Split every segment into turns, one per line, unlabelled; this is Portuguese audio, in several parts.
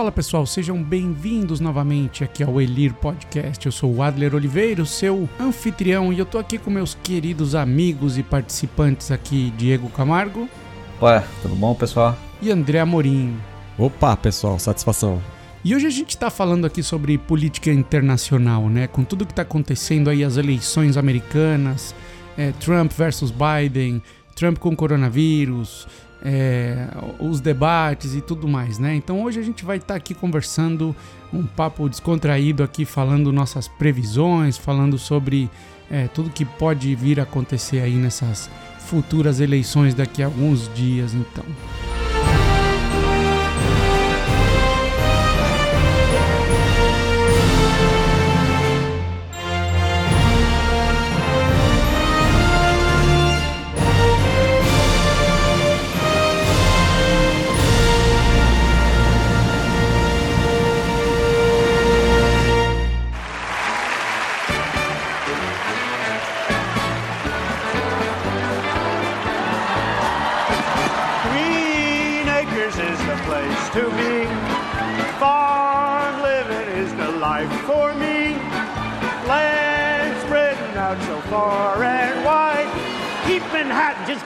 Fala pessoal, sejam bem-vindos novamente aqui ao Elir Podcast. Eu sou o Adler Oliveira, o seu anfitrião, e eu tô aqui com meus queridos amigos e participantes aqui, Diego Camargo.
Ué, tudo bom, pessoal?
E André Amorim.
Opa, pessoal, satisfação.
E hoje a gente está falando aqui sobre política internacional, né? Com tudo que está acontecendo aí, as eleições americanas, é, Trump versus Biden, Trump com coronavírus, é, os debates e tudo mais, né? Então hoje a gente vai estar tá aqui conversando um papo descontraído aqui, falando nossas previsões, falando sobre é, tudo que pode vir a acontecer aí nessas futuras eleições daqui a alguns dias, então.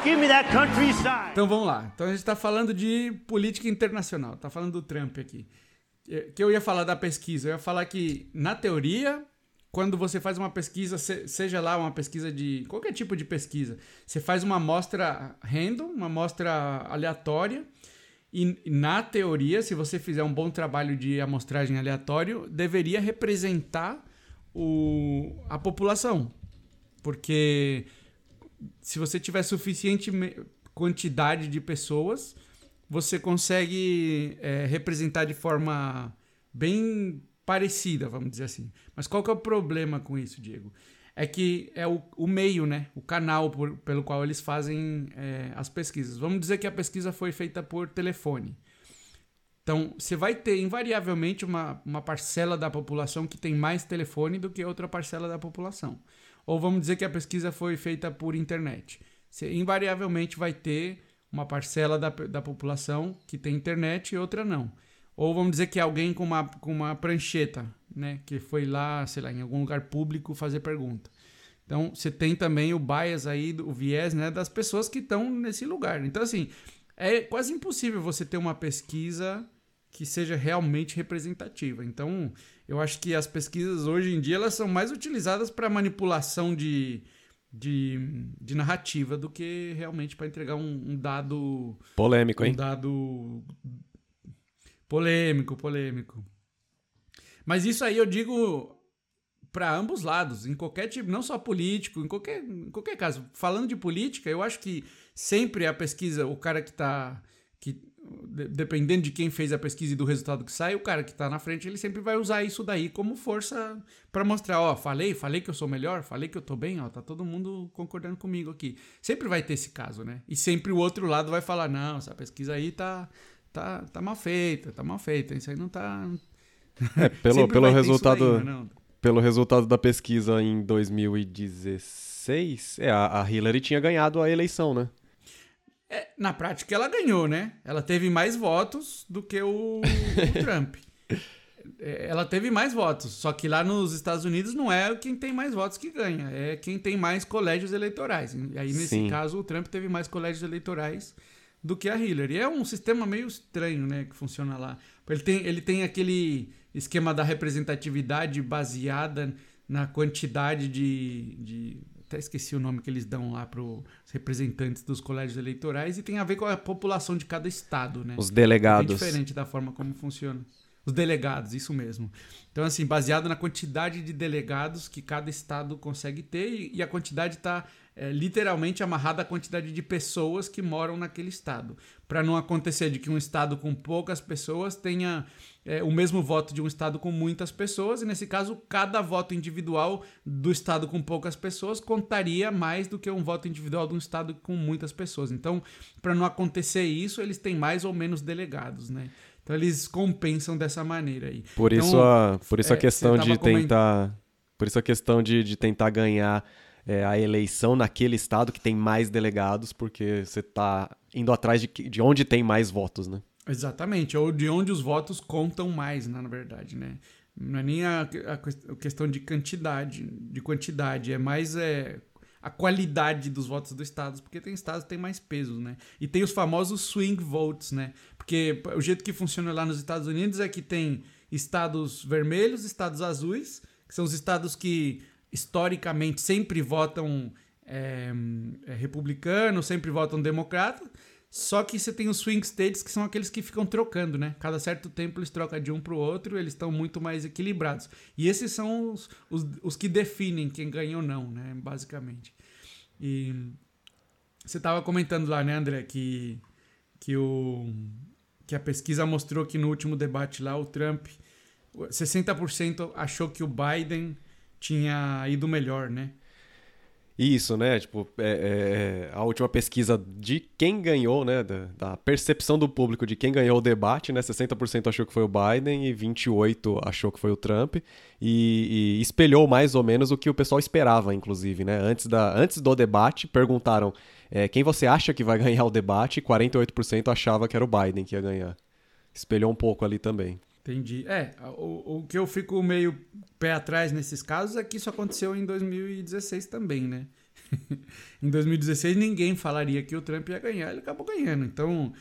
Give me that countryside. Então vamos lá. Então a gente está falando de política internacional. Tá falando do Trump aqui. É, que eu ia falar da pesquisa. Eu ia falar que, na teoria, quando você faz uma pesquisa, seja lá uma pesquisa de qualquer tipo de pesquisa, você faz uma amostra random, uma amostra aleatória. E na teoria, se você fizer um bom trabalho de amostragem aleatório, deveria representar o, a população. Porque se você tiver suficiente quantidade de pessoas, você consegue é, representar de forma bem parecida, vamos dizer assim. Mas qual que é o problema com isso, Diego? É que é o, o meio, né? O canal por, pelo qual eles fazem é, as pesquisas. Vamos dizer que a pesquisa foi feita por telefone. Então, você vai ter invariavelmente uma, uma parcela da população que tem mais telefone do que outra parcela da população. Ou vamos dizer que a pesquisa foi feita por internet. Você invariavelmente vai ter uma parcela da, da população que tem internet e outra não. Ou vamos dizer que é alguém com uma, com uma prancheta, né? Que foi lá, sei lá, em algum lugar público fazer pergunta. Então, você tem também o bias aí, o viés, né? Das pessoas que estão nesse lugar. Então, assim, é quase impossível você ter uma pesquisa que seja realmente representativa. Então, eu acho que as pesquisas hoje em dia elas são mais utilizadas para manipulação de, de, de, narrativa do que realmente para entregar um, um, dado
polêmico, hein?
Um dado polêmico, polêmico. Mas isso aí eu digo para ambos lados, em qualquer tipo, não só político, em qualquer, em qualquer caso. Falando de política, eu acho que sempre a pesquisa, o cara que está que dependendo de quem fez a pesquisa e do resultado que sai, o cara que está na frente, ele sempre vai usar isso daí como força para mostrar, ó, falei, falei que eu sou melhor, falei que eu tô bem, ó, tá todo mundo concordando comigo aqui. Sempre vai ter esse caso, né? E sempre o outro lado vai falar, não, essa pesquisa aí tá tá, tá mal feita, tá mal feita, isso aí não tá
É, pelo pelo resultado daí, pelo resultado da pesquisa em 2016, é, a, a Hillary tinha ganhado a eleição, né?
É, na prática, ela ganhou, né? Ela teve mais votos do que o, o Trump. É, ela teve mais votos, só que lá nos Estados Unidos não é quem tem mais votos que ganha, é quem tem mais colégios eleitorais. E aí, nesse Sim. caso, o Trump teve mais colégios eleitorais do que a Hillary. É um sistema meio estranho, né, que funciona lá. Ele tem, ele tem aquele esquema da representatividade baseada na quantidade de, de até esqueci o nome que eles dão lá para os representantes dos colégios eleitorais, e tem a ver com a população de cada estado, né?
Os delegados.
É diferente da forma como funciona. Os delegados, isso mesmo. Então, assim, baseado na quantidade de delegados que cada estado consegue ter, e a quantidade está é, literalmente amarrada à quantidade de pessoas que moram naquele estado. Para não acontecer de que um estado com poucas pessoas tenha é, o mesmo voto de um estado com muitas pessoas, e nesse caso, cada voto individual do estado com poucas pessoas contaria mais do que um voto individual de um estado com muitas pessoas. Então, para não acontecer isso, eles têm mais ou menos delegados, né? Então eles compensam dessa maneira aí.
Por então, isso a, por isso a é, questão de tentar, por isso a questão de, de tentar ganhar é, a eleição naquele estado que tem mais delegados, porque você está indo atrás de, de onde tem mais votos, né?
Exatamente, ou de onde os votos contam mais, na verdade, né? Não é nem a, a questão de quantidade, de quantidade, é mais é, a qualidade dos votos do estado, porque tem estados que tem mais peso, né? E tem os famosos swing votes, né? Porque o jeito que funciona lá nos Estados Unidos é que tem estados vermelhos, estados azuis, que são os estados que historicamente sempre votam é, republicano, sempre votam democrata, só que você tem os swing states, que são aqueles que ficam trocando, né? Cada certo tempo eles trocam de um para o outro, eles estão muito mais equilibrados. E esses são os, os, os, que definem quem ganha ou não, né? Basicamente. E você estava comentando lá, né, André, que, que, o, que a pesquisa mostrou que no último debate lá, o Trump, 60% achou que o Biden tinha ido melhor, né?
Isso, né? Tipo, é, é, a última pesquisa de quem ganhou, né? Da, da, percepção do público de quem ganhou o debate, né? 60% achou que foi o Biden e 28% achou que foi o Trump. E, e, espelhou mais ou menos o que o pessoal esperava, inclusive, né? Antes, da, antes do debate, perguntaram é, quem você acha que vai ganhar o debate e 48% achava que era o Biden que ia ganhar. Espelhou um pouco ali também.
Entendi. É, o, o que eu fico meio pé atrás nesses casos é que isso aconteceu em 2016 também, né? em 2016 ninguém falaria que o Trump ia ganhar, ele acabou ganhando. Então,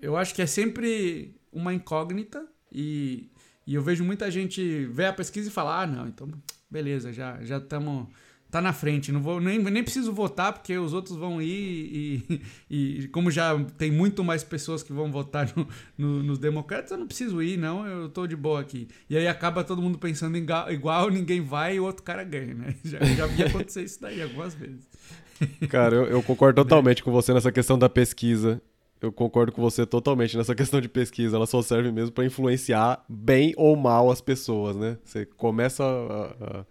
eu acho que é sempre uma incógnita e, e eu vejo muita gente ver a pesquisa e falar: ah, não, então beleza, já já estamos tá na frente. Não vou nem, nem preciso votar porque os outros vão ir e, e como já tem muito mais pessoas que vão votar no, no, nos democratas, eu não preciso ir, não. Eu tô de boa aqui. E aí acaba todo mundo pensando igual, ninguém vai e o outro cara ganha, né? Já, já vi acontecer isso daí algumas vezes.
Cara, eu, eu concordo totalmente com você nessa questão da pesquisa. Eu concordo com você totalmente nessa questão de pesquisa. Ela só serve mesmo para influenciar bem ou mal as pessoas, né? Você começa a, a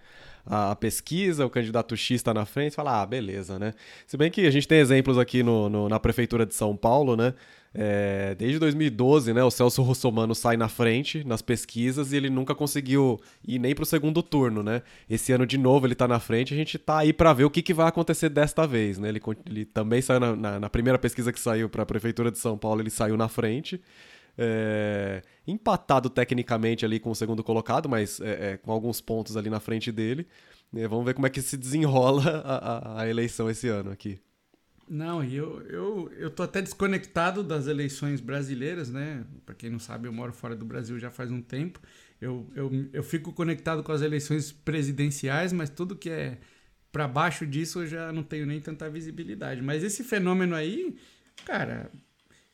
a, pesquisa, o candidato X está na frente, fala, ah, beleza, né? Se bem que a gente tem exemplos aqui no, no na prefeitura de São Paulo, né? É, desde 2012, né, o Celso Russomano sai na frente nas pesquisas e ele nunca conseguiu ir nem para o segundo turno, né? Esse ano de novo ele está na frente, a gente está aí para ver o que, que vai acontecer desta vez, né? Ele, ele também saiu na, na, na primeira pesquisa que saiu para a prefeitura de São Paulo, ele saiu na frente. É, empatado tecnicamente ali com o segundo colocado, mas é, é, com alguns pontos ali na frente dele. É, vamos ver como é que se desenrola a, a, a eleição esse ano aqui.
Não, e eu, eu, eu tô até desconectado das eleições brasileiras, né? Para quem não sabe, eu moro fora do Brasil já faz um tempo. Eu, eu, eu fico conectado com as eleições presidenciais, mas tudo que é para baixo disso eu já não tenho nem tanta visibilidade. Mas esse fenômeno aí, cara,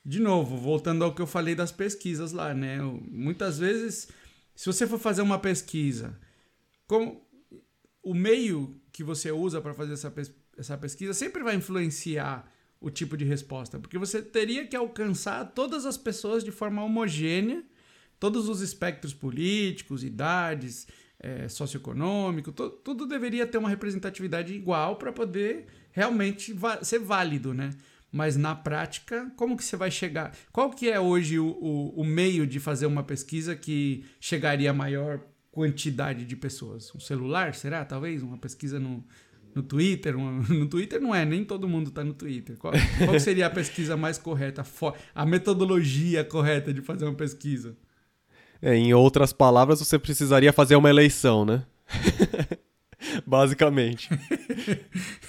de novo, voltando ao que eu falei das pesquisas lá, né? Muitas vezes, se você for fazer uma pesquisa, como o meio que você usa para fazer essa, pes essa pesquisa sempre vai influenciar o tipo de resposta, porque você teria que alcançar todas as pessoas de forma homogênea, todos os espectros políticos, idades, é, socioeconômico, tudo deveria ter uma representatividade igual para poder realmente ser válido, né? Mas na prática, como que você vai chegar? Qual que é hoje o, o, o, meio de fazer uma pesquisa que chegaria a maior quantidade de pessoas? Um celular, será? Talvez? Uma pesquisa no, no Twitter? No Twitter não é, nem todo mundo está no Twitter. Qual, qual seria a pesquisa mais correta? A metodologia correta de fazer uma pesquisa?
É, em outras palavras, você precisaria fazer uma eleição, né? Basicamente.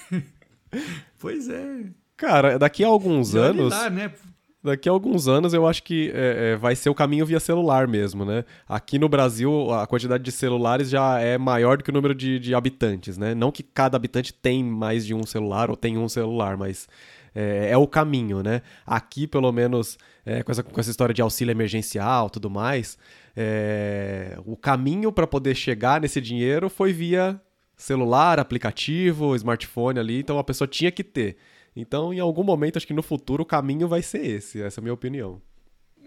pois é.
Cara, daqui a alguns anos. Lá, né? Daqui a alguns anos eu acho que é, é, vai ser o caminho via celular mesmo, né? Aqui no Brasil a quantidade de celulares já é maior do que o número de, de habitantes, né? Não que cada habitante tem mais de um celular ou tem um celular, mas é, é o caminho, né? Aqui, pelo menos, é, com, essa, com essa história de auxílio emergencial tudo mais, é, o caminho para poder chegar nesse dinheiro foi via celular, aplicativo, smartphone ali, então a pessoa tinha que ter. Então, em algum momento, acho que no futuro o caminho vai ser esse. Essa é a minha opinião.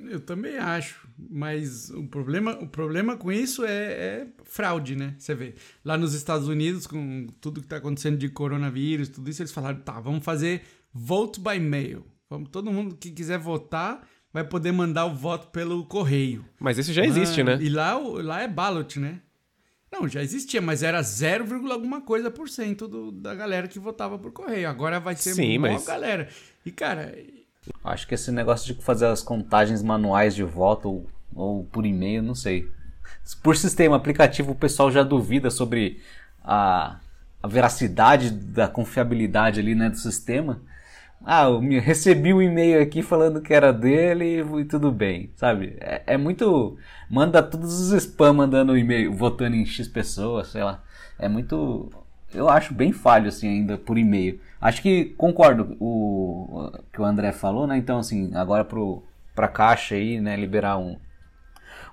Eu também acho, mas o problema, o problema com isso é, é fraude, né? Você vê, lá nos Estados Unidos, com tudo que está acontecendo de coronavírus, tudo isso, eles falaram, tá, vamos fazer vote by mail. Vamos, todo mundo que quiser votar vai poder mandar o voto pelo correio.
Mas isso já existe, ah, né?
E lá, lá é ballot, né? Não, já existia, mas era 0, alguma coisa por cento do, da galera que votava por correio. Agora vai ser
Sim,
uma
mas...
galera. E, cara,
Acho que esse negócio de fazer as contagens manuais de voto ou, ou por e-mail, não sei. Por sistema aplicativo, o pessoal já duvida sobre a, a veracidade da confiabilidade ali né, do sistema. Ah, eu recebi um e-mail aqui falando que era dele e tudo bem, sabe? É, é muito. Manda todos os spam mandando e-mail, votando em X pessoas, sei lá. É muito. Eu acho bem falho assim ainda por e-mail. Acho que concordo o que o André falou, né? Então, assim, agora pro, pra caixa aí, né, liberar um,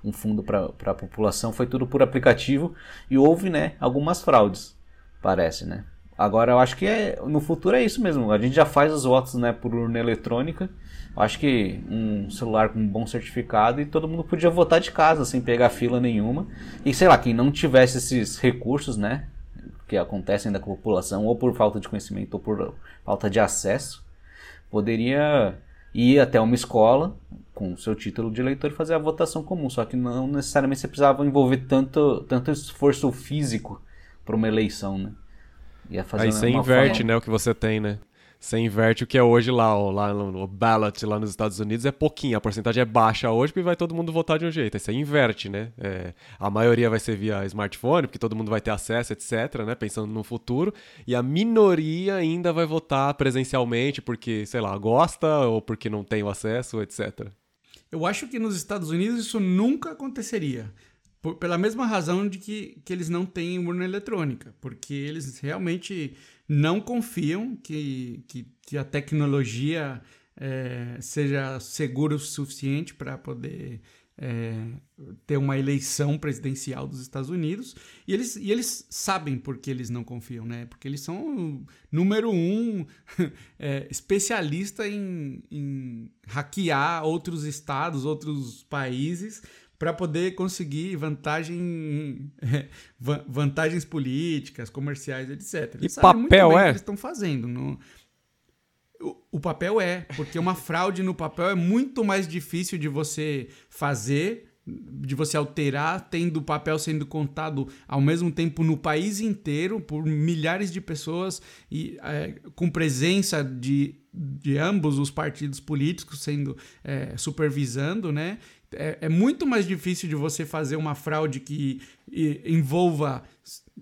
um fundo para a população foi tudo por aplicativo e houve, né, algumas fraudes, parece, né? Agora eu acho que é, no futuro é isso mesmo. A gente já faz os votos né, por urna eletrônica. Eu acho que um celular com um bom certificado e todo mundo podia votar de casa sem pegar fila nenhuma. E sei lá, quem não tivesse esses recursos, né? Que acontecem da população, ou por falta de conhecimento ou por falta de acesso, poderia ir até uma escola com seu título de eleitor e fazer a votação comum. Só que não necessariamente você precisava envolver tanto, tanto esforço físico para uma eleição, né?
Ia fazer Aí você inverte, forma... né, o que você tem, né? Você inverte o que é hoje lá, ó, lá no ballot lá nos Estados Unidos é pouquinho, a porcentagem é baixa hoje porque vai todo mundo votar de um jeito. Aí você inverte, né? É, a maioria vai ser via smartphone, porque todo mundo vai ter acesso, etc, né? Pensando no futuro. E a minoria ainda vai votar presencialmente porque, sei lá, gosta ou porque não tem o acesso, etc.
Eu acho que nos Estados Unidos isso nunca aconteceria. Por, pela mesma razão de que, que eles não têm urna eletrônica, porque eles realmente não confiam que, que, que a tecnologia é, seja segura o suficiente para poder é, ter uma eleição presidencial dos Estados Unidos. E eles, e eles sabem por que eles não confiam, né? Porque eles são, número um, é, especialista em, em hackear outros estados, outros países para poder conseguir vantagem, vantagens políticas, comerciais, etc.
Eles e papel é?
que eles estão fazendo. No... O, o papel é, porque uma fraude no papel é muito mais difícil de você fazer de você alterar, tendo o papel sendo contado ao mesmo tempo no país inteiro por milhares de pessoas e é, com presença de, de ambos os partidos políticos sendo é, supervisando, né? É, é, muito mais difícil de você fazer uma fraude que envolva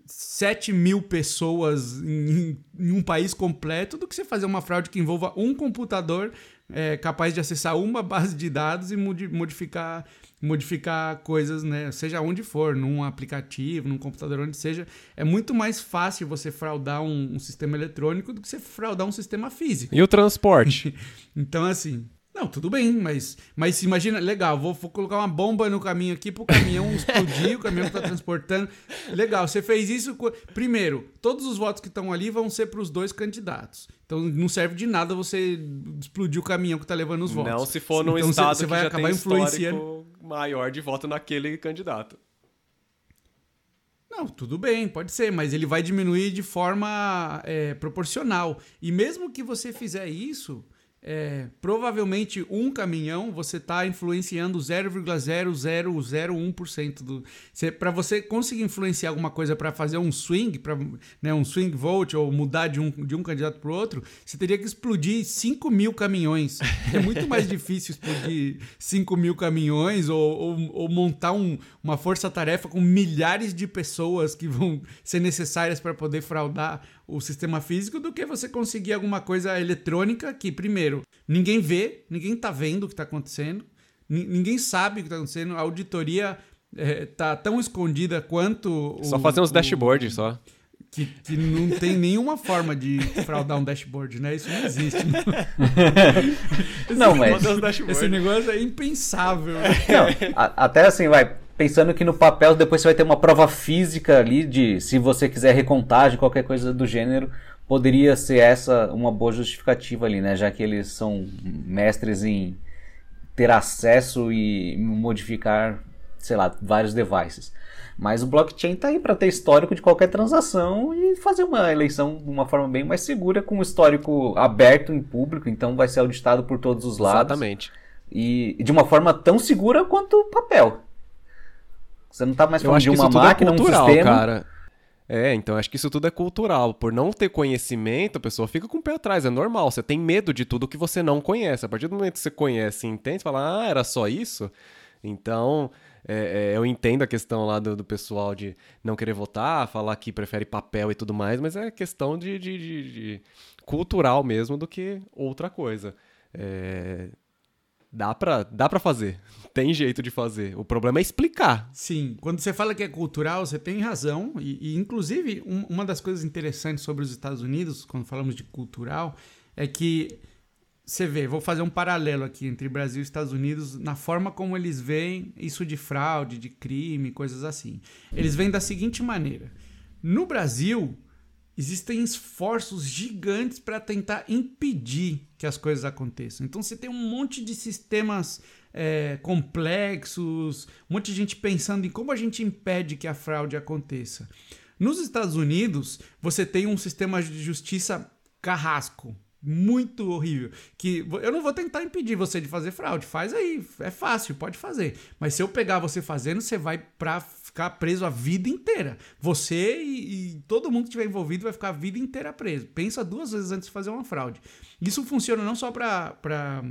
7 mil pessoas em, em, um país completo do que você fazer uma fraude que envolva um computador é, capaz de acessar uma base de dados e modificar, modificar coisas, né? Seja onde for, num aplicativo, num computador, onde seja. É muito mais fácil você fraudar um, um sistema eletrônico do que você fraudar um sistema físico.
E o transporte?
então, assim, não, tudo bem, mas, mas imagina, legal, vou, vou colocar uma bomba no caminho aqui pro caminhão explodir, o caminhão que tá transportando. Legal, você fez isso. Primeiro, todos os votos que estão ali vão ser para os dois candidatos. Então não serve de nada você explodir o caminhão que tá levando os votos.
Não, se for num então, estado você, você vai acabar influenciando maior de voto naquele candidato.
Não, tudo bem, pode ser, mas ele vai diminuir de forma é, proporcional. E mesmo que você fizer isso, é, provavelmente um caminhão você está influenciando 0,0001% do. Para você conseguir influenciar alguma coisa para fazer um swing, para né, um swing vote ou mudar de um, de um candidato para o outro, você teria que explodir 5 mil caminhões. É muito mais difícil explodir 5 mil caminhões ou, ou, ou montar um, uma força-tarefa com milhares de pessoas que vão ser necessárias para poder fraudar o sistema físico do que você conseguir alguma coisa eletrônica que, primeiro, ninguém vê, ninguém tá vendo o que está acontecendo, ninguém sabe o que está acontecendo, a auditoria é, tá tão escondida quanto.
Só o, fazer uns dashboards só.
Que, que não tem nenhuma forma de fraudar um dashboard, né? Isso não existe.
não, mas.
Esse negócio é impensável.
Não, a, até assim, vai pensando que no papel depois você vai ter uma prova física ali de se você quiser recontagem, qualquer coisa do gênero, poderia ser essa uma boa justificativa ali, né? Já que eles são mestres em ter acesso e modificar, sei lá, vários devices. Mas o blockchain está aí para ter histórico de qualquer transação e fazer uma eleição de uma forma bem mais segura, com um histórico aberto em público, então vai ser auditado por todos os lados.
Exatamente.
E de uma forma tão segura quanto o papel. Você não tá mais falando de uma máquina, cultural, um sistema.
Cara. É, então acho que isso tudo é cultural. Por não ter conhecimento, a pessoa fica com o pé atrás. É normal. Você tem medo de tudo que você não conhece. A partir do momento que você conhece e entende, você fala, ah, era só isso? Então, é, é, eu entendo a questão lá do, do, pessoal de não querer votar, falar que prefere papel e tudo mais, mas é questão de, de, de, de cultural mesmo do que outra coisa. É, dá pra, dá pra fazer. Tem jeito de fazer. O problema é explicar.
Sim, quando você fala que é cultural, você tem razão. E, e inclusive, um, uma das coisas interessantes sobre os Estados Unidos, quando falamos de cultural, é que você vê, vou fazer um paralelo aqui entre Brasil e Estados Unidos na forma como eles veem isso de fraude, de crime, coisas assim. Eles veem da seguinte maneira: no Brasil, existem esforços gigantes para tentar impedir que as coisas aconteçam. Então você tem um monte de sistemas é, complexos, um monte de gente pensando em como a gente impede que a fraude aconteça. Nos Estados Unidos, você tem um sistema de justiça carrasco, muito horrível. Que eu não vou tentar impedir você de fazer fraude. Faz aí, é fácil, pode fazer. Mas se eu pegar você fazendo, você vai para ficar preso a vida inteira. Você e, e, todo mundo que estiver envolvido vai ficar a vida inteira preso. Pensa duas vezes antes de fazer uma fraude. Isso funciona não só para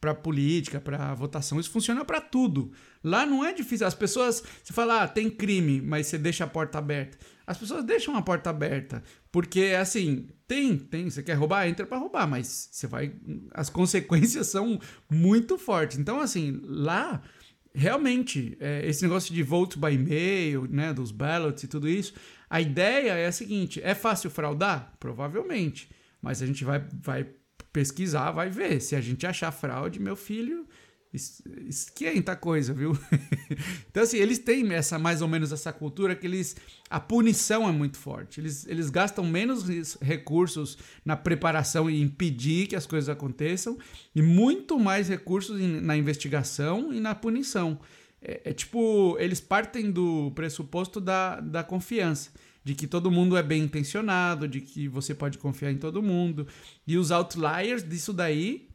para política, para votação, isso funciona para tudo. Lá não é difícil. As pessoas, você fala, ah, tem crime, mas você deixa a porta aberta. As pessoas deixam a porta aberta, porque assim, tem, tem, você quer roubar, entra para roubar, mas você vai as consequências são muito fortes. Então assim, lá realmente é, esse negócio de vote by mail, né, dos ballots e tudo isso, a ideia é a seguinte, é fácil fraudar? Provavelmente, mas a gente vai vai pesquisar, vai ver. Se a gente achar fraude, meu filho, esquenta a coisa, viu? então, assim, eles têm essa mais ou menos essa cultura que eles. A punição é muito forte. Eles, eles gastam menos recursos na preparação e impedir que as coisas aconteçam, e muito mais recursos na investigação e na punição. É, é, tipo, eles partem do pressuposto da, da confiança. De que todo mundo é bem intencionado, de que você pode confiar em todo mundo. E os outliers disso daí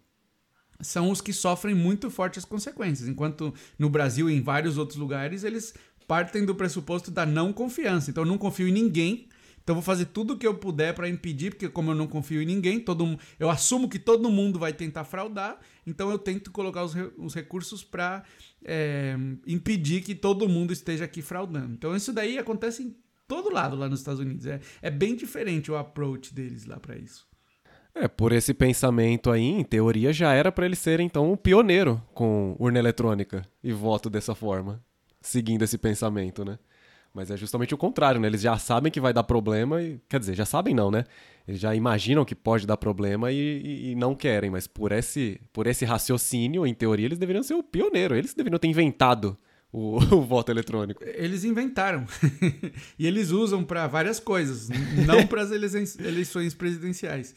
são os que sofrem muito fortes consequências, enquanto no Brasil e em vários outros lugares eles partem do pressuposto da não confiança. Então eu não confio em ninguém, então vou fazer tudo o que eu puder para impedir, porque como eu não confio em ninguém, todo eu assumo que todo mundo vai tentar fraudar, então eu tento colocar os, os recursos para é, impedir que todo mundo esteja aqui fraudando. Então isso daí acontece em todo lado lá nos Estados Unidos. É, é bem diferente o approach deles lá para isso.
É, por esse pensamento aí, em teoria, já era para ele ser então um pioneiro com urna eletrônica e voto dessa forma, seguindo esse pensamento, né? Mas é justamente o contrário, né? Eles já sabem que vai dar problema e. Quer dizer, já sabem não, né? Eles já imaginam que pode dar problema e, e, e, não querem, mas por esse, por esse raciocínio, em teoria, eles deveriam ser o pioneiro. Eles deveriam ter inventado o, o voto eletrônico.
Eles inventaram. e eles usam para várias coisas, não para as eleições, presidenciais.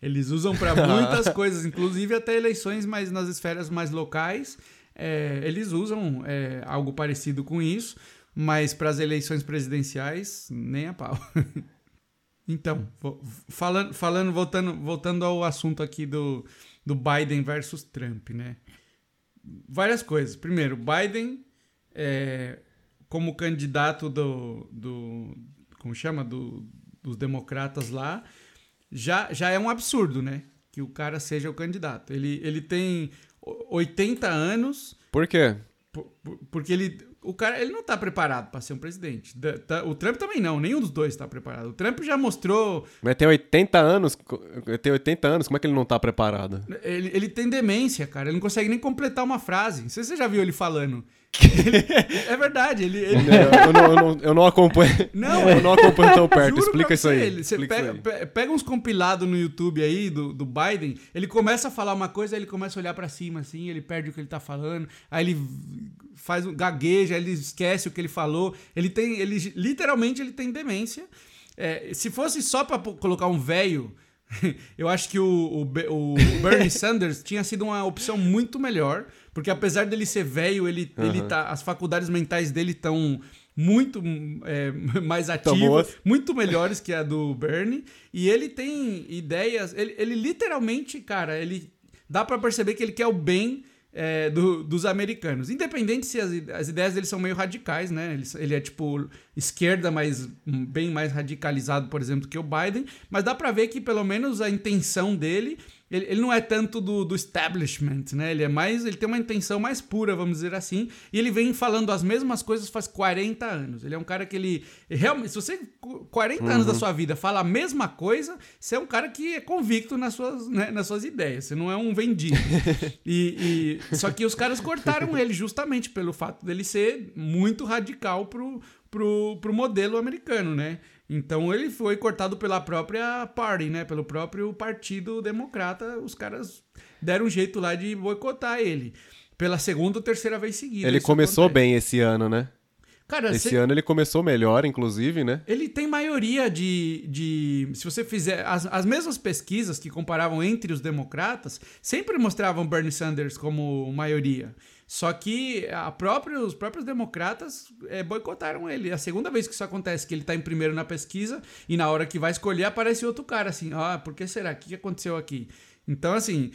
eles usam para muitas coisas, inclusive até eleições mais nas esferas mais locais. É, eles usam é, algo parecido com isso, mas para as eleições presidenciais, nem a pau. então, falando, falando voltando, voltando ao assunto aqui do, do Biden versus Trump, né? Várias coisas. Primeiro, Biden, é, como candidato do, do. Como chama? Do, dos democratas lá, já, já é um absurdo, né? Que o cara seja o candidato. Ele, ele tem 80 anos.
Por quê?
Por, porque ele, o cara ele não está preparado para ser um presidente. Tá, o Trump também não, nenhum dos dois está preparado. O Trump já mostrou.
Mas tem 80 anos, tem 80 anos, como é que ele não está preparado?
Ele, ele tem demência, cara. Ele não consegue nem completar uma frase. Não sei se você já viu ele falando. É verdade, ele. ele...
Eu, não, eu, não, eu, não, acompanho. Não, eu não acompanho tão perto. Explica isso aí.
Ele, você pega, aí. pega, uns compilados no YouTube aí do, do Biden, ele começa a falar uma coisa, aí ele começa a olhar para cima assim, ele perde o que ele tá falando, aí ele faz um gagueja, ele esquece o que ele falou. Ele tem. Ele, literalmente ele tem demência. É, se fosse só para colocar um velho. Eu acho que o, o, o Bernie Sanders tinha sido uma opção muito melhor, porque apesar dele ser velho, ele, uhum. ele tá, as faculdades mentais dele estão muito é, mais ativas, muito melhores que a do Bernie, e ele tem ideias, ele, ele literalmente, cara, ele dá para perceber que ele quer o bem é, do, dos americanos. Independente se as, as, ideias dele são meio radicais, né? Ele, ele, é tipo esquerda, mas bem mais radicalizado, por exemplo, que o Biden. Mas dá para ver que pelo menos a intenção dele ele, ele não é tanto do, do, establishment, né? Ele é mais. Ele tem uma intenção mais pura, vamos dizer assim. E ele vem falando as mesmas coisas faz 40 anos. Ele é um cara que ele. Realmente, se você. 40 uhum. anos da sua vida fala a mesma coisa, você é um cara que é convicto nas suas, né, nas suas ideias. Você não é um vendido. e, e, só que os caras cortaram ele justamente pelo fato dele ser muito radical pro, pro, pro modelo americano, né? Então ele foi cortado pela própria party, né? Pelo próprio Partido Democrata. Os caras deram um jeito lá de boicotar ele. Pela segunda ou terceira vez seguida.
Ele começou acontece. bem esse ano, né?
Cara,
esse ano ele começou melhor, inclusive, né?
Ele tem maioria de. de se você fizer. As, as mesmas pesquisas que comparavam entre os democratas sempre mostravam Bernie Sanders como maioria. Só que a própria, os próprios democratas é, boicotaram ele. É a segunda vez que isso acontece, que ele está em primeiro na pesquisa e na hora que vai escolher aparece outro cara assim, ah, por que será? O que aconteceu aqui? Então, assim,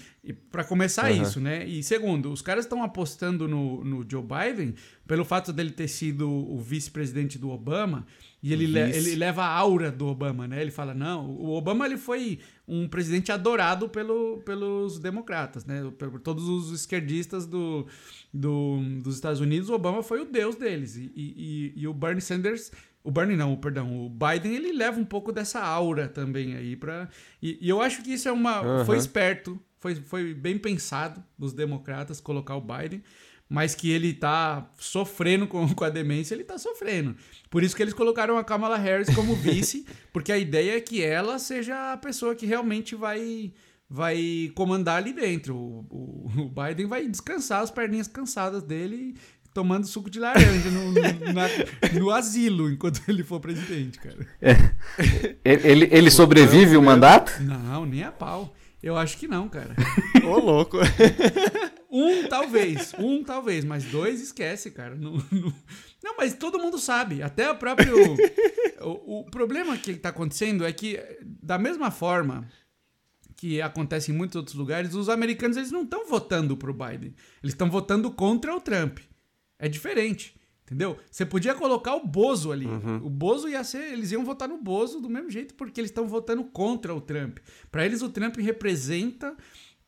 para começar uhum. isso, né? E segundo, os caras estão apostando no, no Joe Biden pelo fato dele ter sido o vice-presidente do Obama e ele, le ele leva a aura do Obama, né? Ele fala, não, o Obama ele foi um presidente adorado pelo, pelos democratas, né? Por todos os esquerdistas do, do, dos Estados Unidos, o Obama foi o deus deles. E, e, e o Bernie Sanders o Bernie não, perdão, o Biden ele leva um pouco dessa aura também aí para e, e, eu acho que isso é uma uhum. foi esperto, foi, foi bem pensado dos democratas colocar o Biden, mas que ele tá sofrendo com, com a demência, ele tá sofrendo. Por isso que eles colocaram a Kamala Harris como vice, porque a ideia é que ela seja a pessoa que realmente vai vai comandar ali dentro. O, o, o Biden vai descansar as perninhas cansadas dele tomando suco de laranja no, na, no asilo enquanto ele for presidente, cara.
É. Ele, ele sobrevive o mandato?
Não, nem a pau. Eu acho que não, cara.
Ô, louco.
Um, talvez. Um, talvez. Mas dois, esquece, cara. Não, não, não mas todo mundo sabe. Até o próprio. o, o problema que está acontecendo é que, da mesma forma que acontece em muitos outros lugares, os americanos eles não estão votando pro Biden. Eles estão votando contra o Trump. É diferente. Entendeu? Você podia colocar o Bozo ali. Uhum. O Bozo ia ser. Eles iam votar no Bozo do mesmo jeito, porque eles estão votando contra o Trump. Para eles, o Trump representa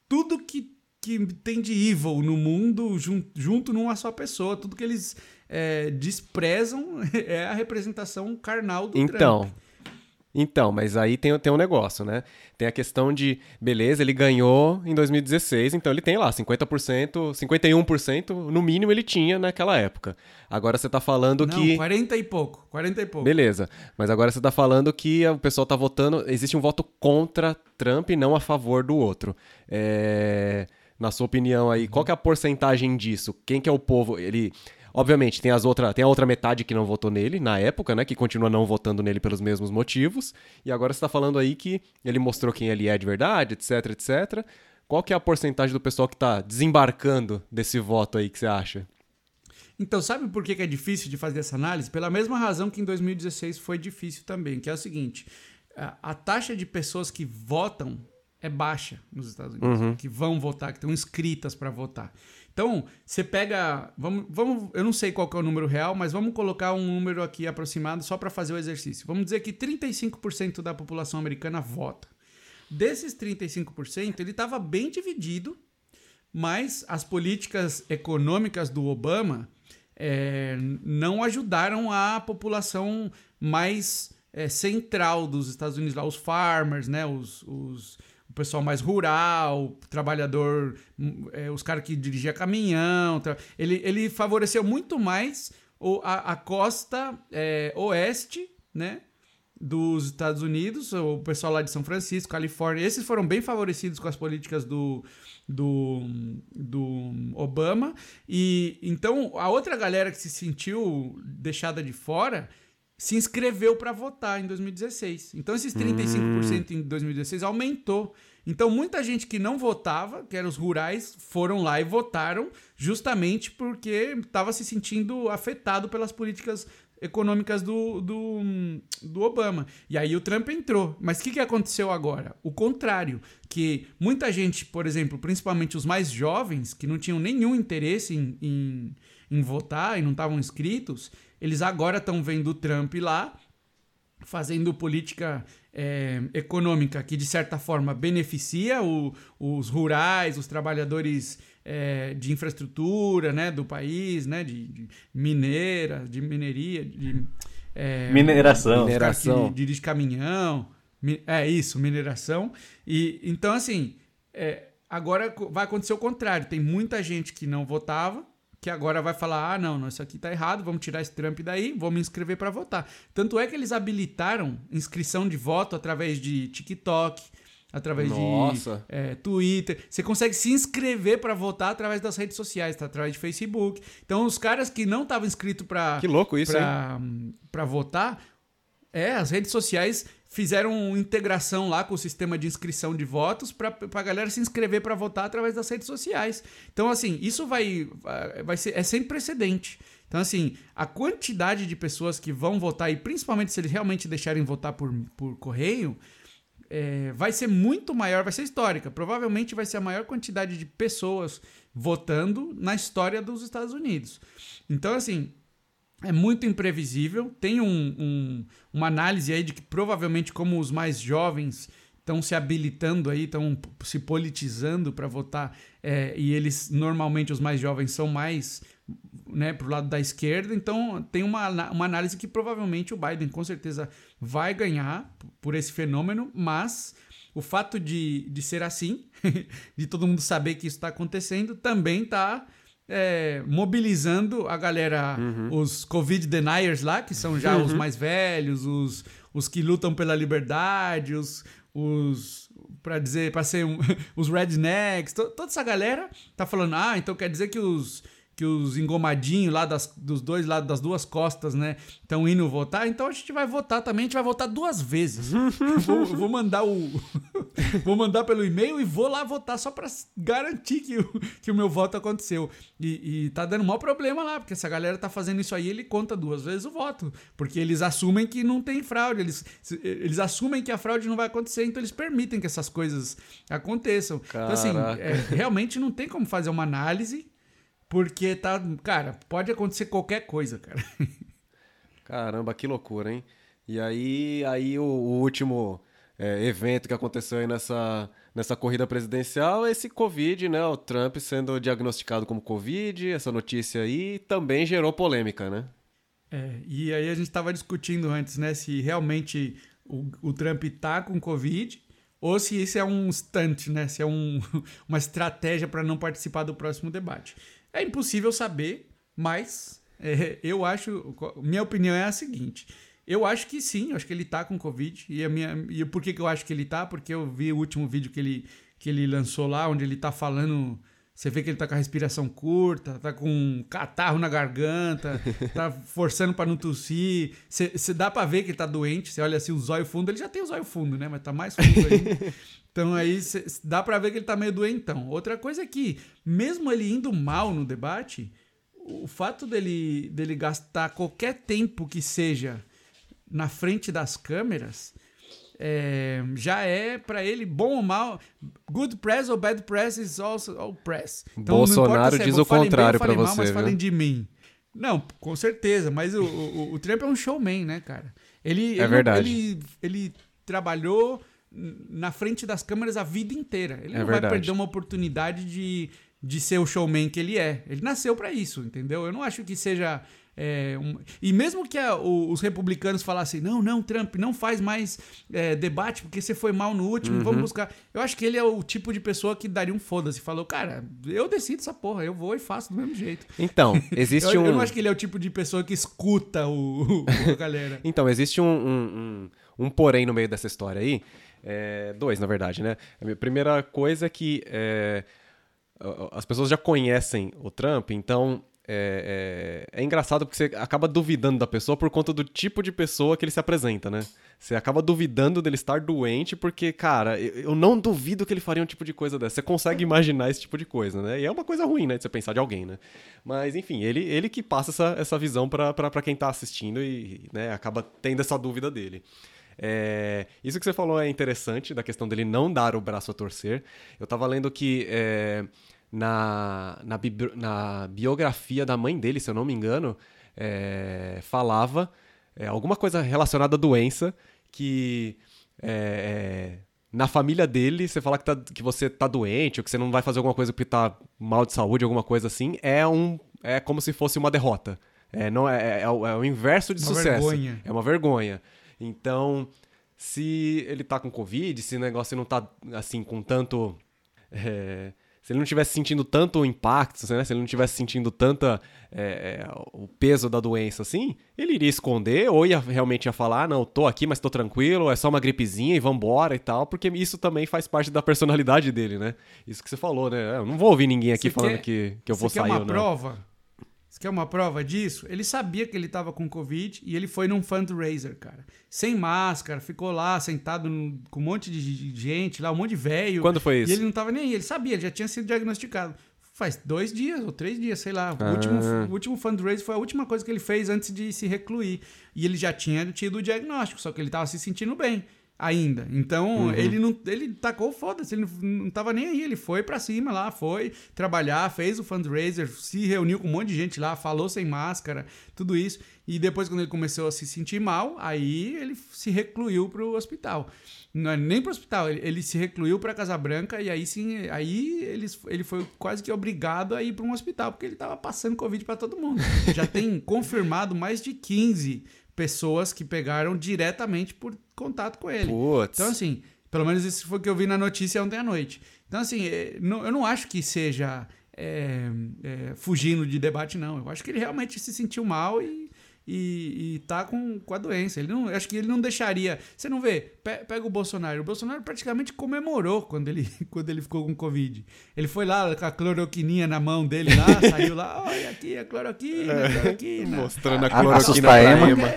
tudo que que tem de evil no mundo junto, junto numa só pessoa. Tudo que eles é, desprezam é a representação carnal do
então,
Trump.
Então, mas aí tem, tem um negócio, né? Tem a questão de, beleza, ele ganhou em 2016, então ele tem lá 50%, 51%, no mínimo ele tinha naquela época. Agora você tá falando
Não,
que.
40 e pouco, 40 e pouco.
Beleza, mas agora você tá falando que o pessoal tá votando, existe um voto contra Trump e não a favor do outro. É na sua opinião aí, qual que é a porcentagem disso? Quem que é o povo? Ele Obviamente, tem, as outra, tem a outra metade que não votou nele na época, né? Que continua não votando nele pelos mesmos motivos. E agora você está falando aí que ele mostrou quem ele é de verdade, etc, etc. Qual que é a porcentagem do pessoal que está desembarcando desse voto aí que você acha?
Então, sabe por que é difícil de fazer essa análise? Pela mesma razão que em 2016 foi difícil também, que é o seguinte: a taxa de pessoas que votam é baixa nos Estados Unidos, uhum. que vão votar, que estão inscritas para votar. Então, você pega. Vamos, vamos, eu não sei qual é o número real, mas vamos colocar um número aqui aproximado só para fazer o exercício. Vamos dizer que 35% da população americana vota. Desses 35%, ele estava bem dividido, mas as políticas econômicas do Obama é, não ajudaram a população mais é, central dos Estados Unidos, lá, os farmers, né, os, os o pessoal mais rural, trabalhador, é, os caras que dirigiam caminhão. Tra... Ele, ele favoreceu muito mais o, a, a costa é, oeste, né? Dos Estados Unidos, o pessoal lá de São Francisco, Califórnia, esses foram bem favorecidos com as políticas do, do, do Obama. E então a outra galera que se sentiu deixada de fora se inscreveu para votar em 2016. Então esses 35% hum. em 2016 aumentou. Então muita gente que não votava, que eram os rurais, foram lá e votaram justamente porque estava se sentindo afetado pelas políticas econômicas do, do, do Obama. E aí o Trump entrou. Mas o que, que aconteceu agora? O contrário, que muita gente, por exemplo, principalmente os mais jovens, que não tinham nenhum interesse em, em, em votar e não estavam inscritos, eles agora estão vendo o Trump lá fazendo política é, econômica que, de certa forma, beneficia o, os rurais, os trabalhadores é, de infraestrutura né, do país, né, de, de mineira, de mineria, de
é, mineração,
mineração. De, dirige caminhão, é isso, mineração. E então assim, é, agora vai acontecer o contrário. Tem muita gente que não votava que agora vai falar: ah, não, não, isso aqui tá errado, vamos tirar esse Trump daí, vou me inscrever para votar. Tanto é que eles habilitaram inscrição de voto através de TikTok, através Nossa. de é, Twitter. Você consegue se inscrever para votar através das redes sociais, tá? através de Facebook. Então, os caras que não estavam inscritos para
que louco isso,
para votar, é, as redes sociais fizeram integração lá com o sistema de inscrição de votos para a galera se inscrever para votar através das redes sociais. Então, assim, isso vai, vai ser é sem precedente. Então, assim, a quantidade de pessoas que vão votar, e principalmente se eles realmente deixarem votar por, por correio, é, vai ser muito maior, vai ser histórica. Provavelmente vai ser a maior quantidade de pessoas votando na história dos Estados Unidos. Então, assim, é muito imprevisível. Tem um, um, uma análise aí de que provavelmente, como os mais jovens estão se habilitando aí, estão se politizando para votar, é, e eles normalmente os mais jovens são mais né, pro lado da esquerda, então tem uma, uma análise que provavelmente o Biden com certeza vai ganhar por esse fenômeno, mas o fato de, de ser assim, de todo mundo saber que isso está acontecendo, também está é, mobilizando a galera, uhum. os Covid deniers lá, que são já uhum. os mais velhos, os, os que lutam pela liberdade, os, os para dizer, para ser um, os rednecks, to, toda essa galera tá falando, ah, então quer dizer que os que os engomadinhos lá das, dos dois lados das duas costas, né, estão indo votar, então a gente vai votar também, a gente vai votar duas vezes. vou, vou, mandar o vou mandar pelo e-mail e vou lá votar só para garantir que o, que o meu voto aconteceu. E, e tá dando maior problema lá, porque essa galera tá fazendo isso aí, ele conta duas vezes o voto, porque eles assumem que não tem fraude, eles, eles assumem que a fraude não vai acontecer, então eles permitem que essas coisas aconteçam. Caraca. Então assim, é, realmente não tem como fazer uma análise porque tá. Cara, pode acontecer qualquer coisa, cara.
Caramba, que loucura, hein? E aí, aí o, o último é, evento que aconteceu aí nessa, nessa corrida presidencial é esse Covid, né? O Trump sendo diagnosticado como Covid, essa notícia aí também gerou polêmica, né?
É, e aí a gente estava discutindo antes, né? Se realmente o, o Trump tá com Covid ou se isso é um stunt, né? Se é um, uma estratégia para não participar do próximo debate. É impossível saber, mas é, eu acho. Minha opinião é a seguinte. Eu acho que sim, acho que ele tá com Covid. E, a minha, e por que, que eu acho que ele tá? Porque eu vi o último vídeo que ele, que ele lançou lá, onde ele tá falando. Você vê que ele tá com a respiração curta, tá com um catarro na garganta, tá forçando para não tossir. Você dá para ver que ele tá doente. Você olha assim, o zóio fundo, ele já tem o zóio fundo, né? Mas tá mais fundo aí. Então aí cê, dá para ver que ele tá meio doentão. Outra coisa é que, mesmo ele indo mal no debate, o fato dele, dele gastar qualquer tempo que seja na frente das câmeras é, já é para ele bom ou mal. Good press or bad press is also all press.
Então, Bolsonaro é, diz o contrário para você. Mal,
mas
viu?
falem de mim. Não, com certeza. Mas o, o, o Trump é um showman, né, cara? Ele,
é
ele,
verdade.
Ele, ele trabalhou na frente das câmeras a vida inteira. Ele é não verdade. vai perder uma oportunidade de, de ser o showman que ele é. Ele nasceu para isso, entendeu? Eu não acho que seja. É, um... E mesmo que a, o, os republicanos falassem, não, não, Trump, não faz mais é, debate porque você foi mal no último, uhum. vamos buscar. Eu acho que ele é o tipo de pessoa que daria um foda-se. Falou, cara, eu decido essa porra, eu vou e faço do mesmo jeito.
Então, existe
eu,
um.
Eu não acho que ele é o tipo de pessoa que escuta o, o a galera.
então, existe um, um, um, um porém no meio dessa história aí é, dois, na verdade, né? A primeira coisa é que é, as pessoas já conhecem o Trump, então é, é, é, engraçado porque você acaba duvidando da pessoa por conta do tipo de pessoa que ele se apresenta, né? Você acaba duvidando dele estar doente porque, cara, eu não duvido que ele faria um tipo de coisa dessa. Você consegue imaginar esse tipo de coisa, né? E é uma coisa ruim, né? De você pensar de alguém, né? Mas, enfim, ele, ele que passa essa, essa visão para quem tá assistindo e né, acaba tendo essa dúvida dele. É, isso que você falou é interessante, da questão dele não dar o braço a torcer. Eu tava lendo que é, na, na, bi na, biografia da mãe dele, se eu não me engano, é, falava é, alguma coisa relacionada à doença que é, é, na família dele, você fala que, tá, que você tá doente ou que você não vai fazer alguma coisa porque tá mal de saúde, alguma coisa assim, é, um, é como se fosse uma derrota. É, não, é, é, o, é o inverso de uma sucesso. Vergonha. É uma vergonha. Então, se ele tá com Covid, se o negócio não tá assim com tanto. É, se ele não estivesse sentindo tanto impacto, né? se ele não estivesse sentindo tanta é, é, o peso da doença assim, ele iria esconder ou ia realmente ia falar, ah, não, tô aqui, mas tô tranquilo, é só uma gripezinha e vambora e tal, porque isso também faz parte da personalidade dele, né? Isso que você falou, né? Eu não vou ouvir ninguém aqui você falando quer, que, que eu vou sair
ou
não.
prova? Quer uma prova disso? Ele sabia que ele estava com Covid e ele foi num fundraiser, cara. Sem máscara, ficou lá sentado no, com um monte de gente lá, um monte de velho.
Quando foi isso?
E ele não estava nem aí, ele sabia, ele já tinha sido diagnosticado. Faz dois dias ou três dias, sei lá. O, último, ah. o último fundraiser foi a última coisa que ele fez antes de se recluir. E ele já tinha tido o diagnóstico, só que ele estava se sentindo bem ainda. Então, uhum. ele não ele tacou foda-se, ele não, não tava nem aí, ele foi para cima lá, foi trabalhar, fez o fundraiser, se reuniu com um monte de gente lá, falou sem máscara, tudo isso. E depois quando ele começou a se sentir mal, aí ele se recluiu pro hospital. Não é nem pro hospital, ele, ele se recluiu para Casa Branca e aí sim, aí ele, ele foi quase que obrigado a ir para um hospital, porque ele tava passando covid para todo mundo. Já tem confirmado mais de 15 pessoas que pegaram diretamente por contato com ele.
Puts.
Então, assim, pelo menos isso foi o que eu vi na notícia ontem à noite. Então, assim, é, eu não acho que seja é, é, fugindo de debate, não. Eu acho que ele realmente se sentiu mal e, e, e tá com, com a doença. Ele não, acho que ele não deixaria. Você não vê? Pega o Bolsonaro. O Bolsonaro praticamente comemorou quando ele, quando ele ficou com Covid. Ele foi lá com a cloroquininha na mão dele lá, saiu lá, olha aqui a cloroquina, a cloroquina.
Mostrando a cloroquina pra Ema.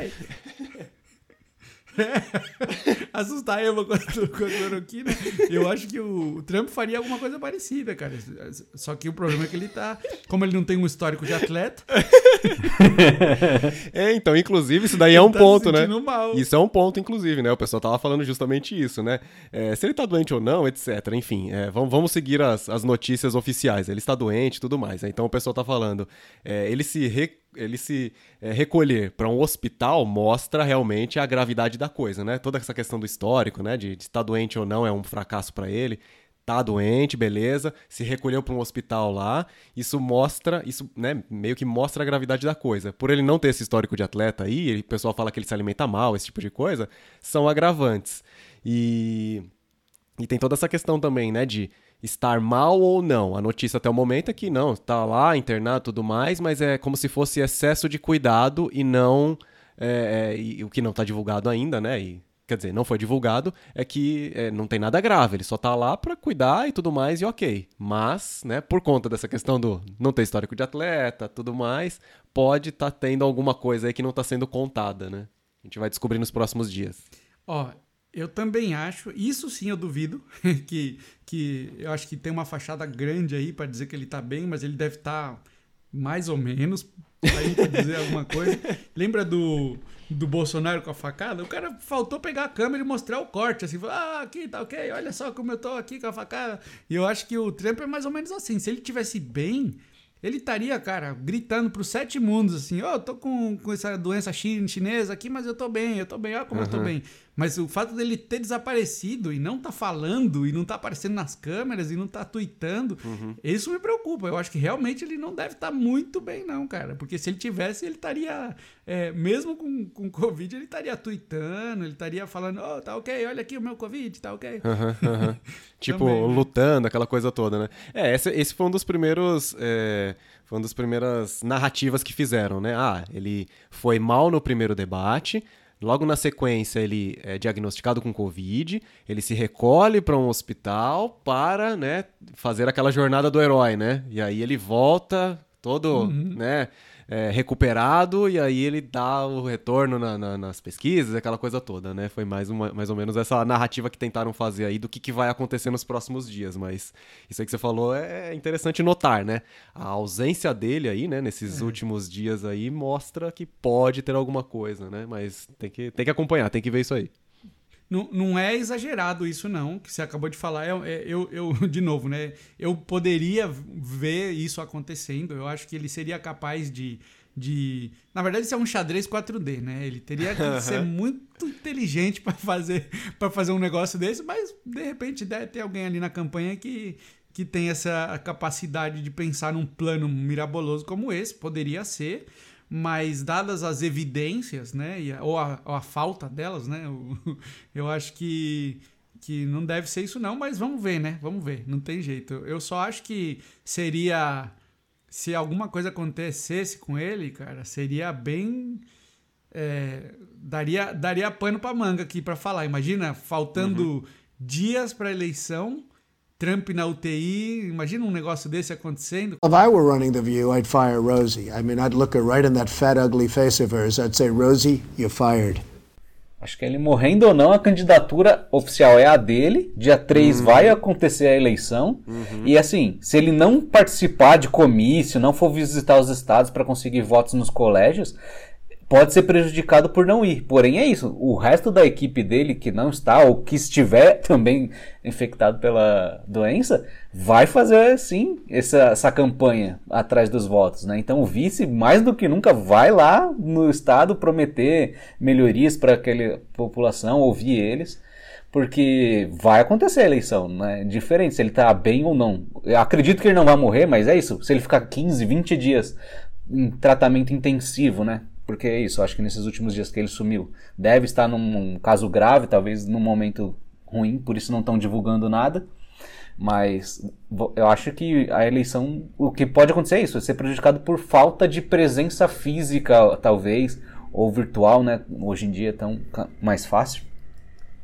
assustar a Eva com a, com a cloroquina. Eu acho que o, o, Trump faria alguma coisa parecida, cara. Só que o problema é que ele tá. Como ele não tem um histórico de atleta.
é, então, inclusive, isso daí é um tá ponto, né? Mal. Isso é um ponto, inclusive, né? O pessoal tava falando justamente isso, né? É, se ele tá doente ou não, etc. Enfim, é, vamos, vamos seguir as, as notícias oficiais. Ele está doente e tudo mais. Né? Então o pessoal tá falando. É, ele se re ele se é, recolher para um hospital mostra realmente a gravidade da coisa, né? Toda essa questão do histórico, né? De, de estar doente ou não é um fracasso para ele. Tá doente, beleza, se recolheu para um hospital lá, isso mostra, isso né, meio que mostra a gravidade da coisa. Por ele não ter esse histórico de atleta aí, o pessoal fala que ele se alimenta mal, esse tipo de coisa, são agravantes. E, e tem toda essa questão também, né, de estar mal ou não. A notícia até o momento é que não, está lá, internado e tudo mais, mas é como se fosse excesso de cuidado e não. É, é, e, o que não está divulgado ainda, né? E, quer dizer, não foi divulgado, é que é, não tem nada grave, ele só está lá para cuidar e tudo mais, e ok. Mas, né, por conta dessa questão do não ter histórico de atleta, tudo mais, pode estar tá tendo alguma coisa aí que não está sendo contada, né? A gente vai descobrir nos próximos dias.
Ó, eu também acho, isso sim eu duvido, que, que eu acho que tem uma fachada grande aí para dizer que ele tá bem, mas ele deve estar tá mais ou menos para dizer alguma coisa. Lembra do, do Bolsonaro com a facada? O cara faltou pegar a câmera e mostrar o corte, assim, falar, ah, aqui tá ok, olha só como eu tô aqui com a facada. E eu acho que o Trump é mais ou menos assim. Se ele tivesse bem, ele estaria, cara, gritando para os sete mundos assim: Ó, oh, tô com, com essa doença chinesa aqui, mas eu tô bem, eu tô bem, olha como uhum. eu tô bem. Mas o fato dele ter desaparecido e não tá falando, e não tá aparecendo nas câmeras, e não tá tweetando, uhum. isso me preocupa. Eu acho que realmente ele não deve estar tá muito bem, não, cara. Porque se ele tivesse, ele estaria, é, mesmo com, com Covid, ele estaria tweetando, ele estaria falando: Ó, oh, tá ok, olha aqui o meu Covid, tá ok.
Uhum, tipo, Também, lutando, aquela coisa toda, né? É, esse, esse foi um dos primeiros. É foi uma das primeiras narrativas que fizeram, né? Ah, ele foi mal no primeiro debate, logo na sequência ele é diagnosticado com Covid, ele se recolhe para um hospital para, né, fazer aquela jornada do herói, né? E aí ele volta todo, uhum. né? É, recuperado e aí ele dá o retorno na, na, nas pesquisas, aquela coisa toda, né? Foi mais, uma, mais ou menos essa narrativa que tentaram fazer aí do que, que vai acontecer nos próximos dias. Mas isso aí que você falou é interessante notar, né? A ausência dele aí, né, nesses é. últimos dias aí, mostra que pode ter alguma coisa, né? Mas tem que, tem que acompanhar, tem que ver isso aí.
Não, não é exagerado isso, não, que você acabou de falar. É, é, eu, eu, de novo, né? Eu poderia ver isso acontecendo. Eu acho que ele seria capaz de. de na verdade, isso é um xadrez 4D, né? Ele teria que ser muito inteligente para fazer, fazer um negócio desse, mas de repente deve ter alguém ali na campanha que, que tem essa capacidade de pensar num plano miraboloso como esse. Poderia ser mas dadas as evidências, né, ou a, ou a falta delas, né, eu, eu, acho que, que não deve ser isso não, mas vamos ver, né, vamos ver, não tem jeito. Eu só acho que seria, se alguma coisa acontecesse com ele, cara, seria bem... É, daria, daria pano pra manga aqui para falar. Imagina, faltando uhum. dias para eleição Trump na UTI, imagina um negócio desse acontecendo.
If I were running the View, I'd fire Rosie. I mean, I'd look her right in that fat, ugly face of hers. I'd say, Rosie, you're fired.
Acho que ele morrendo ou não, a candidatura oficial é a dele. Dia 3 uhum. vai acontecer a eleição. Uhum. E assim, se ele não participar de comício, não for visitar os estados para conseguir votos nos colégios, pode ser prejudicado por não ir. Porém, é isso. O resto da equipe dele que não está, ou que estiver também infectado pela doença, vai fazer sim essa, essa campanha atrás dos votos. Né? Então, o vice, mais do que nunca, vai lá no estado prometer melhorias para aquela população, ouvir eles. Porque vai acontecer a eleição, né? Diferente se ele tá bem ou não. Eu acredito que ele não vai morrer, mas é isso. Se ele ficar 15, 20 dias em tratamento intensivo, né? Porque é isso, acho que nesses últimos dias que ele sumiu, deve estar num caso grave, talvez num momento ruim, por isso não estão divulgando nada. Mas eu acho que a eleição, o que pode acontecer é isso, é ser prejudicado por falta de presença física, talvez, ou virtual, né? Hoje em dia é tão mais fácil,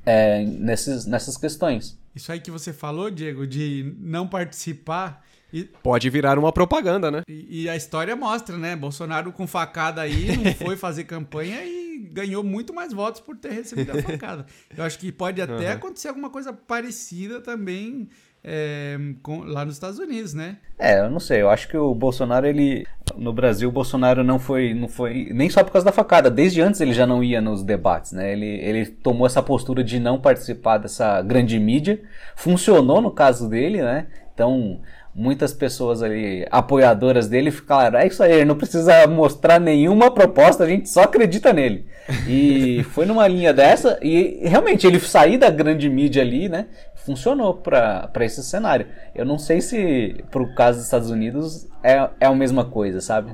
é, nesses, nessas questões.
Isso aí que você falou, Diego, de não participar
e, Pode virar uma propaganda, né?
E, e, a história mostra, né? Bolsonaro com facada aí não foi fazer campanha e ganhou muito mais votos por ter recebido a facada. Eu acho que pode até uhum. acontecer alguma coisa parecida também é, com, lá nos Estados Unidos, né?
É, eu não sei. Eu acho que o Bolsonaro, ele. No Brasil, o Bolsonaro não foi, não foi. Nem só por causa da facada. Desde antes ele já não ia nos debates, né? Ele, ele tomou essa postura de não participar dessa grande mídia. Funcionou no caso dele, né? Então muitas pessoas ali, apoiadoras dele, ficaram, é isso aí, ele não precisa mostrar nenhuma proposta, a gente só acredita nele. E foi numa linha dessa, e realmente ele sair da grande mídia ali, né, funcionou para esse cenário. Eu não sei se, pro caso dos Estados Unidos, é, é a mesma coisa, sabe?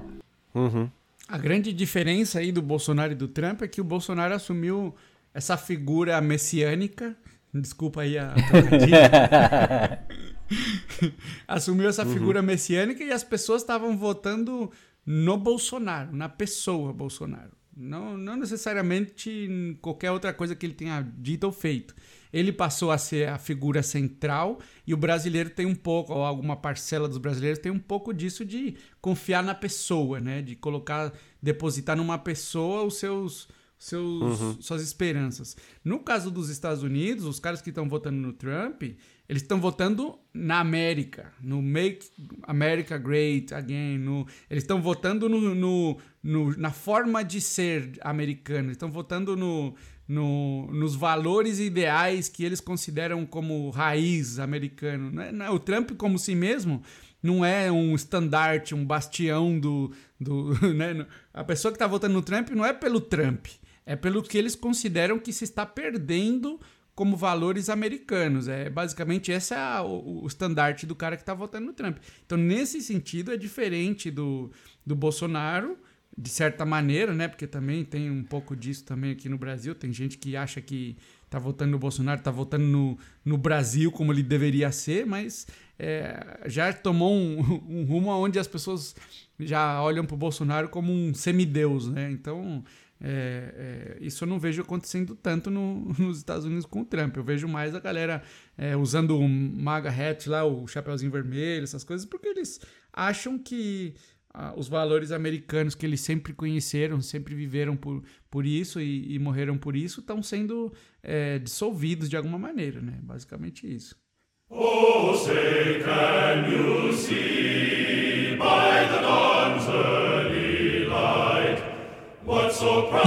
Uhum. A grande diferença aí do Bolsonaro e do Trump é que o Bolsonaro assumiu essa figura messiânica, desculpa aí a assumiu essa uhum. figura uhum. messiânica e as pessoas estavam votando no Bolsonaro, na pessoa Bolsonaro. Não, não necessariamente em qualquer outra coisa que ele tenha dito ou feito. Ele passou a ser a figura central e o brasileiro tem um pouco, ou alguma parcela dos brasileiros tem um pouco disso de confiar na pessoa, né? De colocar, depositar numa pessoa os seus, seus uhum. suas esperanças. No caso dos Estados Unidos, os caras que estão votando no Trump, eles estão votando na América, no Make America Great Again. No, eles estão votando no, no, no, na forma de ser americano. Estão votando no, no, nos valores ideais que eles consideram como raiz americano. É, é, o Trump, como si mesmo, não é um estandarte, um bastião do. do né? A pessoa que está votando no Trump não é pelo Trump, é pelo que eles consideram que se está perdendo como valores americanos. É basicamente esse é o, o estandarte do cara que está votando no Trump. Então, nesse sentido, é diferente do, do Bolsonaro, de certa maneira, né? Porque também tem um pouco disso também aqui no Brasil. Tem gente que acha que está votando no Bolsonaro, está votando no, no Brasil como ele deveria ser, mas é, já tomou um, um rumo onde as pessoas já olham para o Bolsonaro como um semideus, né? Então é, é, isso eu não vejo acontecendo tanto no, nos Estados Unidos com o Trump. Eu vejo mais a galera é, usando o MAGA hat lá, o chapeuzinho vermelho, essas coisas, porque eles acham que a, os valores americanos que eles sempre conheceram, sempre viveram por, por isso e, e morreram por isso, estão sendo é, dissolvidos de alguma maneira, né? Basicamente isso. Oh, say can you see by the dawn's early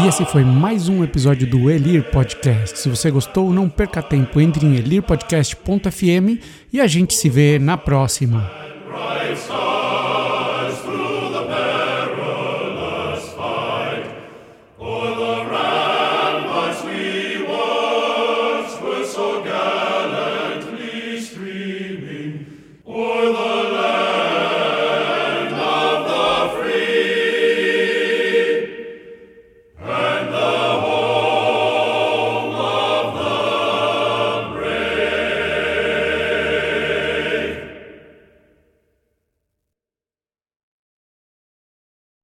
e esse foi mais um episódio do Elir Podcast. Se você gostou, não perca tempo, entre em elirpodcast.fm e a gente se vê na próxima.